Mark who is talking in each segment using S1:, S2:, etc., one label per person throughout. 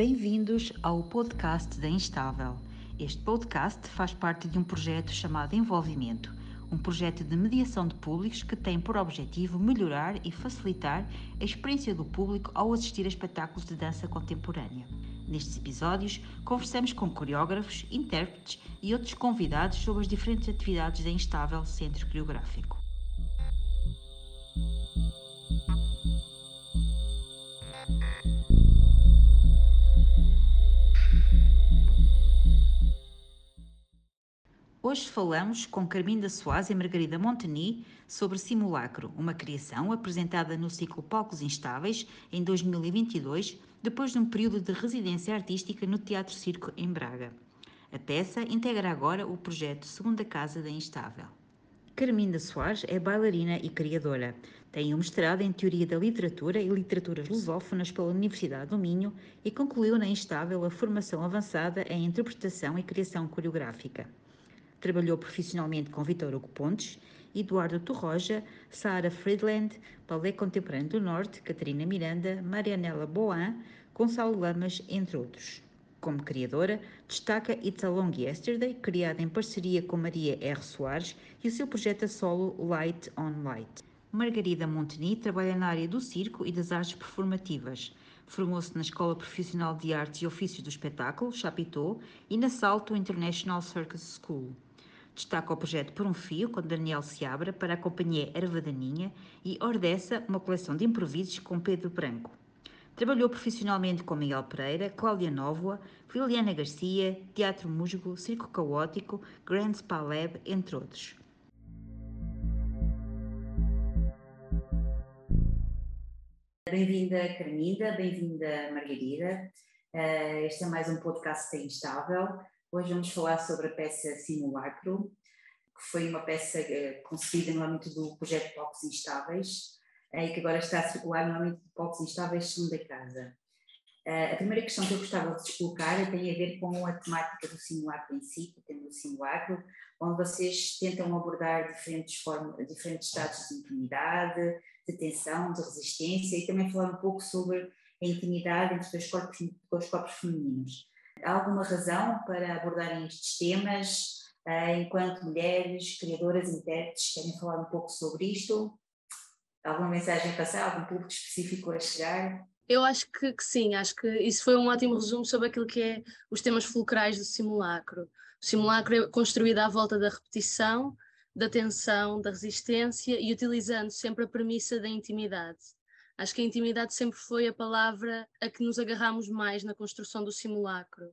S1: Bem-vindos ao podcast da Instável. Este podcast faz parte de um projeto chamado Envolvimento, um projeto de mediação de públicos que tem por objetivo melhorar e facilitar a experiência do público ao assistir a espetáculos de dança contemporânea. Nestes episódios, conversamos com coreógrafos, intérpretes e outros convidados sobre as diferentes atividades da Instável Centro Coreográfico. Hoje falamos com Carminda Soares e Margarida Monteni sobre Simulacro, uma criação apresentada no ciclo Palcos Instáveis em 2022, depois de um período de residência artística no Teatro Circo em Braga. A peça integra agora o projeto Segunda Casa da Instável. Carminda Soares é bailarina e criadora. Tem um mestrado em Teoria da Literatura e Literaturas Lusófonas pela Universidade do Minho e concluiu na Instável a formação avançada em Interpretação e Criação Coreográfica. Trabalhou profissionalmente com Vitor Hugo Pontes, Eduardo Torroja, Sara Friedland, Ballet Contemporâneo do Norte, Catarina Miranda, Marianela Boan, Gonçalo Lamas, entre outros. Como criadora, destaca It's a Long Yesterday, criada em parceria com Maria R. Soares, e o seu projeto a solo Light on Light. Margarida Monteni trabalha na área do circo e das artes performativas. Formou-se na Escola Profissional de Artes e Ofícios do Espetáculo, Chapitão, e na Salto International Circus School. Destaca o projeto Por um Fio, com Daniel Seabra, para a companhia Erva Daninha e Ordessa, uma coleção de improvisos com Pedro Branco. Trabalhou profissionalmente com Miguel Pereira, Cláudia Nóvoa, Liliana Garcia, Teatro Musgo, Circo Caótico, Grand Spa Lab, entre outros. Bem-vinda, Carminda, bem-vinda, Margarida. Uh, este é mais um podcast instável. Hoje vamos falar sobre a peça Simulacro, que foi uma peça uh, concebida no âmbito do projeto Palcos Instáveis uh, e que agora está a circular no âmbito do Palcos Instáveis Segunda Casa. Uh, a primeira questão que eu gostava de colocar tem a ver com a temática do simulacro em si, o tema do simulacro, onde vocês tentam abordar diferentes, formas, diferentes estados de intimidade, de tensão, de resistência e também falar um pouco sobre a intimidade entre os corpos, os corpos femininos. Há alguma razão para abordarem estes temas? Uh, enquanto mulheres, criadoras, intérpretes, querem falar um pouco sobre isto? Alguma mensagem a passar? Algum público específico a chegar?
S2: Eu acho que, que, sim, acho que isso foi um ótimo resumo sobre aquilo que é os temas fulcrais do simulacro. O simulacro é construído à volta da repetição, da tensão, da resistência e utilizando sempre a premissa da intimidade. Acho que a intimidade sempre foi a palavra a que nos agarramos mais na construção do simulacro.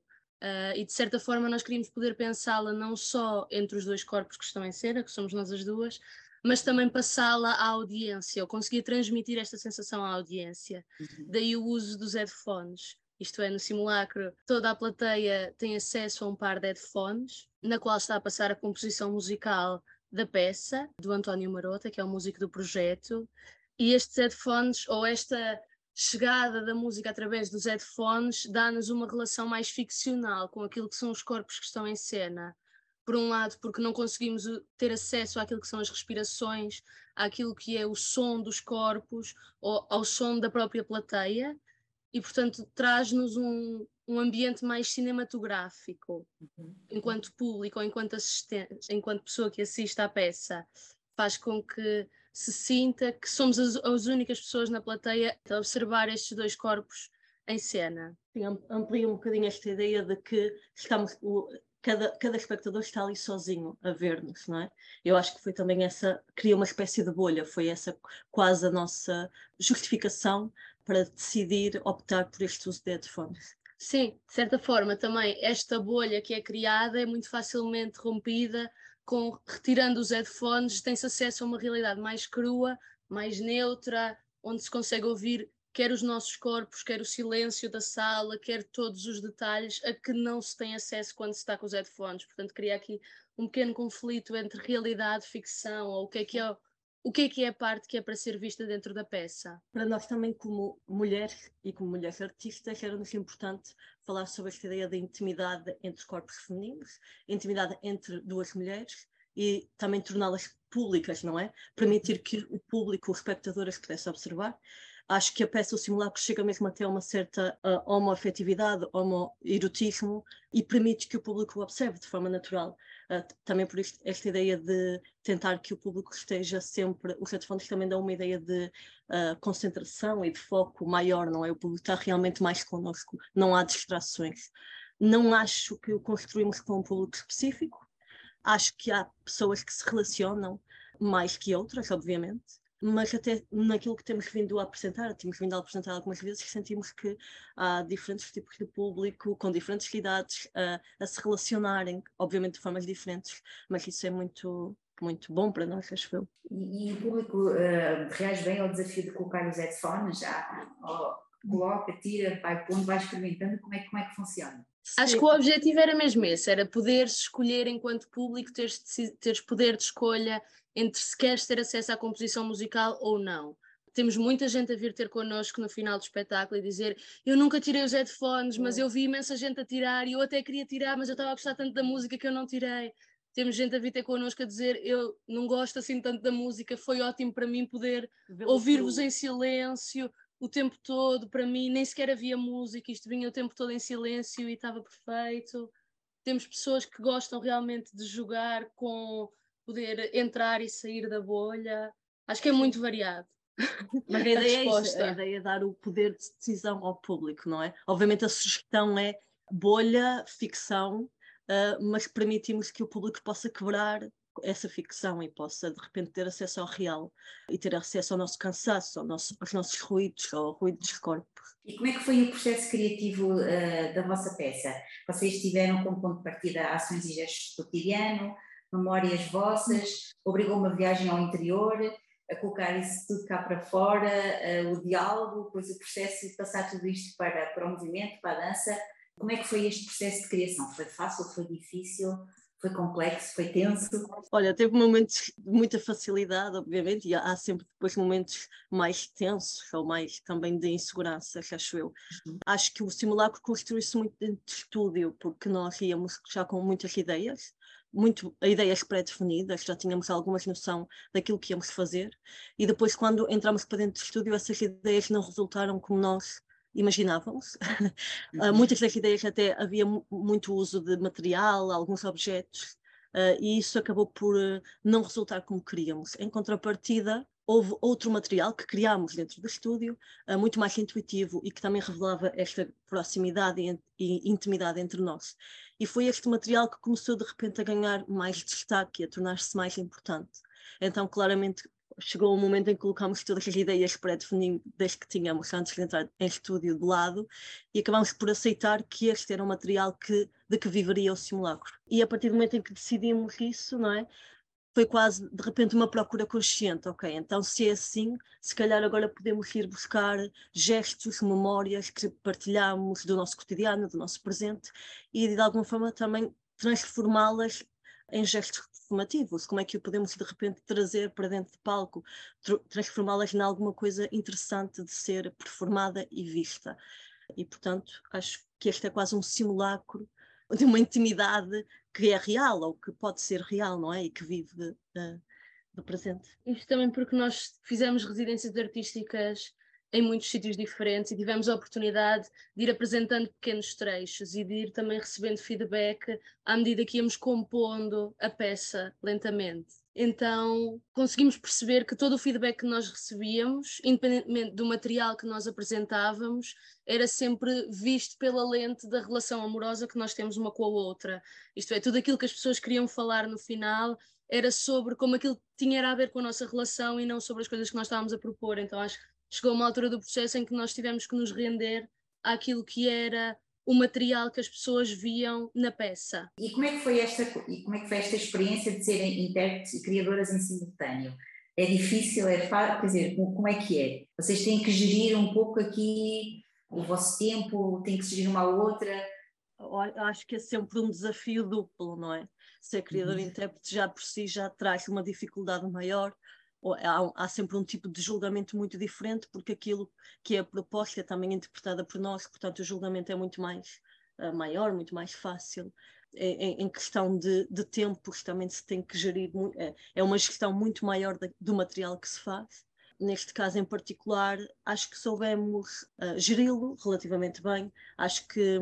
S2: Uh, e de certa forma nós queríamos poder pensá-la não só entre os dois corpos que estão em cena, que somos nós as duas, mas também passá-la à audiência, ou conseguir transmitir esta sensação à audiência. Uhum. Daí o uso dos headphones. Isto é, no simulacro, toda a plateia tem acesso a um par de headphones, na qual está a passar a composição musical da peça, do António Marota, que é o músico do projeto, e estes headphones, ou esta chegada da música através dos headphones, dá-nos uma relação mais ficcional com aquilo que são os corpos que estão em cena. Por um lado, porque não conseguimos ter acesso àquilo que são as respirações, àquilo que é o som dos corpos, ou ao som da própria plateia, e portanto traz-nos um, um ambiente mais cinematográfico, uhum. enquanto público ou enquanto assistente, enquanto pessoa que assiste à peça, faz com que se sinta que somos as, as únicas pessoas na plateia a observar estes dois corpos em cena.
S3: Amplia um bocadinho esta ideia de que estamos, o, cada, cada espectador está ali sozinho a ver-nos, não é? Eu acho que foi também essa, cria uma espécie de bolha, foi essa quase a nossa justificação para decidir optar por este uso de headphones.
S2: Sim, de certa forma também esta bolha que é criada é muito facilmente rompida com retirando os headphones, tem-se acesso a uma realidade mais crua, mais neutra, onde se consegue ouvir quer os nossos corpos, quer o silêncio da sala, quer todos os detalhes a que não se tem acesso quando se está com os headphones. Portanto, cria aqui um pequeno conflito entre realidade ficção, ou o que é que é o que é que é a parte que é para ser vista dentro da peça?
S3: Para nós também, como mulheres e como mulheres artistas, era-nos importante falar sobre esta ideia da intimidade entre corpos femininos, intimidade entre duas mulheres e também torná-las públicas, não é? Permitir que o público, os espectadores pudessem observar. Acho que a peça O Simulacro chega mesmo até uma certa uh, homoafetividade, homoerotismo e permite que o público o observe de forma natural. Uh, também por isto, esta ideia de tentar que o público esteja sempre. Os headphones também dão uma ideia de uh, concentração e de foco maior, não é? O público está realmente mais connosco, não há distrações. Não acho que o construímos com um público específico, acho que há pessoas que se relacionam mais que outras, obviamente mas até naquilo que temos vindo a apresentar, temos vindo a apresentar algumas vezes, sentimos que há diferentes tipos de público, com diferentes idades, a, a se relacionarem, obviamente de formas diferentes, mas isso é muito, muito bom para nós, acho eu.
S1: E, e o público uh, reage bem ao desafio de colocar os headphones, já oh, coloca, tira, vai pondo, vai experimentando, como é, como é que funciona?
S2: Acho que o objetivo era mesmo esse, era poder escolher enquanto público, teres, teres poder de escolha entre se queres ter acesso à composição musical ou não. Temos muita gente a vir ter connosco no final do espetáculo e dizer eu nunca tirei os headphones, mas eu vi imensa gente a tirar e eu até queria tirar, mas eu estava a gostar tanto da música que eu não tirei. Temos gente a vir ter connosco a dizer eu não gosto assim tanto da música, foi ótimo para mim poder ouvir-vos em silêncio o tempo todo, para mim nem sequer havia música, isto vinha o tempo todo em silêncio e estava perfeito. Temos pessoas que gostam realmente de jogar com poder entrar e sair da bolha. Acho que é muito variado.
S3: Mas a ideia, a é isso, a ideia é dar o poder de decisão ao público, não é? Obviamente a sugestão é bolha, ficção, uh, mas permitimos que o público possa quebrar essa ficção e possa de repente ter acesso ao real e ter acesso ao nosso cansaço, ao nosso, aos nossos ruídos, ao ruído dos corpos.
S1: E como é que foi o processo criativo uh, da vossa peça? Vocês tiveram como ponto de partida ações e gestos do cotidiano, memórias vossas, obrigou uma viagem ao interior, a colocar isso tudo cá para fora, uh, o diálogo, depois o processo de passar tudo isto para, para o movimento, para a dança. Como é que foi este processo de criação? Foi fácil? Foi difícil? Foi complexo? Foi tenso?
S3: Olha, teve momentos de muita facilidade, obviamente, e há sempre depois momentos mais tensos ou mais também de insegurança, acho eu. Uhum. Acho que o simulacro construiu-se muito dentro de estúdio, porque nós íamos já com muitas ideias, muito ideias pré-definidas, já tínhamos algumas noção daquilo que íamos fazer, e depois, quando entramos para dentro do estúdio, essas ideias não resultaram como nós imaginávamos. uh, muitas das ideias até havia muito uso de material, alguns objetos, uh, e isso acabou por uh, não resultar como queríamos. Em contrapartida, houve outro material que criámos dentro do estúdio, muito mais intuitivo e que também revelava esta proximidade e, e intimidade entre nós. E foi este material que começou de repente a ganhar mais destaque e a tornar-se mais importante. Então, claramente, chegou o momento em que colocámos todas as ideias pré-definidas que tínhamos antes de entrar em estúdio de lado e acabámos por aceitar que este era um material que, de que viveria o simulacro. E a partir do momento em que decidimos isso, não é? Foi quase de repente uma procura consciente, ok? Então, se é assim, se calhar agora podemos ir buscar gestos, memórias que partilhamos do nosso cotidiano, do nosso presente e de alguma forma também transformá-las em gestos performativos, como é que o podemos de repente trazer para dentro de palco, transformá-las em alguma coisa interessante de ser performada e vista. E portanto, acho que este é quase um simulacro de uma intimidade que é real ou que pode ser real, não é? E que vive uh, do presente.
S2: Isto também porque nós fizemos residências artísticas em muitos sítios diferentes e tivemos a oportunidade de ir apresentando pequenos trechos e de ir também recebendo feedback à medida que íamos compondo a peça lentamente. Então conseguimos perceber que todo o feedback que nós recebíamos, independentemente do material que nós apresentávamos, era sempre visto pela lente da relação amorosa que nós temos uma com a outra. Isto é, tudo aquilo que as pessoas queriam falar no final era sobre como aquilo tinha a ver com a nossa relação e não sobre as coisas que nós estávamos a propor. Então acho que chegou uma altura do processo em que nós tivemos que nos render àquilo que era o material que as pessoas viam na peça.
S1: E como é que foi esta, e como é que foi esta experiência de serem intérpretes e criadoras em simultâneo? É difícil, é fácil, quer dizer, como é que é? Vocês têm que gerir um pouco aqui o vosso tempo, têm que gerir uma à outra?
S3: Eu acho que é sempre um desafio duplo, não é? Ser criador e uhum. intérprete já por si já traz uma dificuldade maior, há, há, sempre um tipo de julgamento muito diferente, porque aquilo que é proposta é também interpretada por nós, portanto o julgamento é muito mais uh, maior, muito mais fácil. em, em questão de, de tempos também se tem que gerir, é, é uma gestão muito maior de, do material que se faz. Neste caso em particular, acho que soubemos uh, geri-lo relativamente bem. Acho que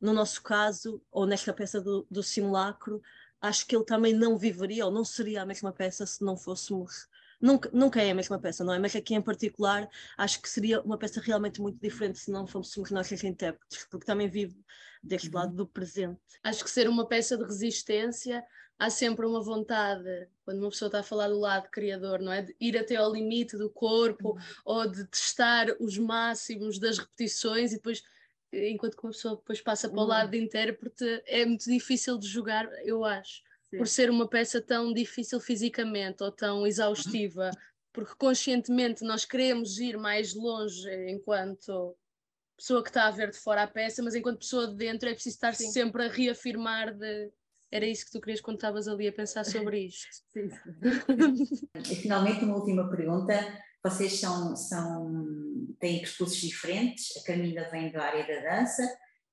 S3: no nosso caso, ou nesta peça do, do simulacro, acho que ele também não viveria ou não seria a mesma peça se não fôssemos Nunca, nunca é a mesma peça, não é? Mas aqui em particular acho que seria uma peça realmente muito diferente se não fôssemos nós as intérpretes, porque também vive deste uhum. lado do presente.
S2: Acho que ser uma peça de resistência há sempre uma vontade, quando uma pessoa está a falar do lado criador, não é? De ir até ao limite do corpo uhum. ou de testar os máximos das repetições e depois enquanto que uma pessoa depois passa para o lado uhum. de intérprete, é muito difícil de jogar, eu acho. Sim. por ser uma peça tão difícil fisicamente ou tão exaustiva, porque conscientemente nós queremos ir mais longe enquanto pessoa que está a ver de fora a peça, mas enquanto pessoa de dentro é preciso estar sempre a reafirmar de era isso que tu querias quando estavas ali a pensar sobre isto. Sim.
S1: e finalmente uma última pergunta. Vocês são, são têm percursos diferentes, a Camila vem da área da dança,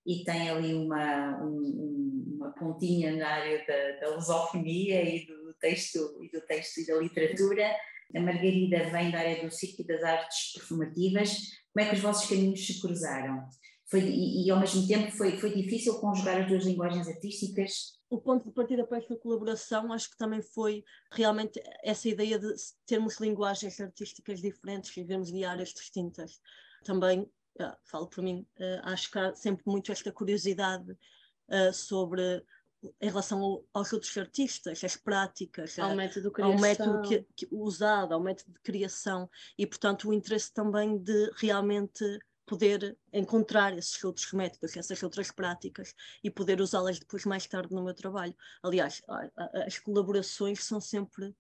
S1: e tem ali uma, um, uma pontinha na área da, da lusofonia e do texto e do texto e da literatura. A Margarida vem da área do e das artes performativas. Como é que os vossos caminhos se cruzaram? Foi, e, e, ao mesmo tempo foi, foi difícil conjugar as duas linguagens artísticas?
S3: O ponto de partida para esta colaboração acho que também foi realmente essa ideia de termos linguagens artísticas diferentes vivemos de áreas distintas. Também uh, falo por mim, uh, acho que há sempre muito esta curiosidade uh, sobre em relação ao, aos outros artistas, as práticas,
S2: ao método, criação.
S3: ao método que, que, usado, ao método de criação e, portanto, o interesse também de realmente poder encontrar esses outros métodos, essas outras práticas e poder usá-las depois mais tarde no meu trabalho. Aliás, as colaborações são sempre,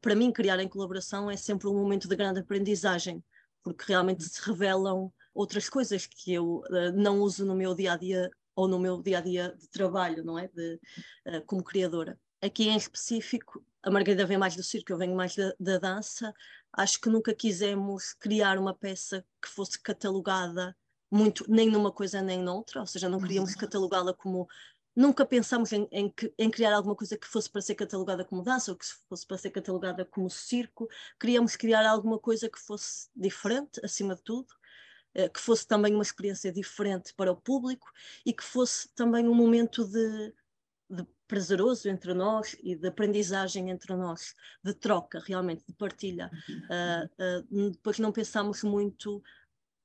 S3: para mim, criar em colaboração é sempre um momento de grande aprendizagem, porque realmente se revelam outras coisas que eu uh, não uso no meu dia a dia ou no meu dia a dia de trabalho, não é? De, uh, como criadora. Aqui em específico, a Margarida vem mais do circo, eu venho mais da, da dança. Acho que nunca quisemos criar uma peça que fosse catalogada muito, nem numa coisa nem noutra, ou seja, não queríamos uhum. catalogá-la como nunca pensámos em, em, em, criar alguma coisa que fosse para ser catalogada como dança ou que fosse para ser catalogada como circo. Queríamos criar alguma coisa que fosse diferente, acima de tudo, que fosse também uma experiência diferente para o público e que fosse também um momento de, de prazeroso entre nós e de aprendizagem entre nós, de troca realmente, de partilha. Uh, uh, depois não pensámos muito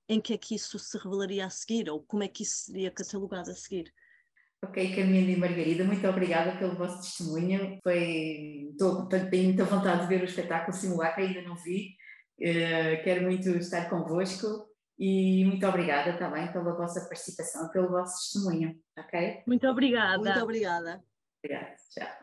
S3: em que é que isso se revelaria a seguir ou como é que isso seria catalogado a seguir.
S1: Ok, Camila e Margarida, muito obrigada pelo vosso testemunho. Foi, estou, tenho muita vontade de ver o espetáculo Simulacro, ainda não vi. Uh, quero muito estar convosco e muito obrigada também pela vossa participação, pelo vosso testemunho, ok?
S2: Muito obrigada.
S3: Muito obrigada.
S1: Obrigada, tchau.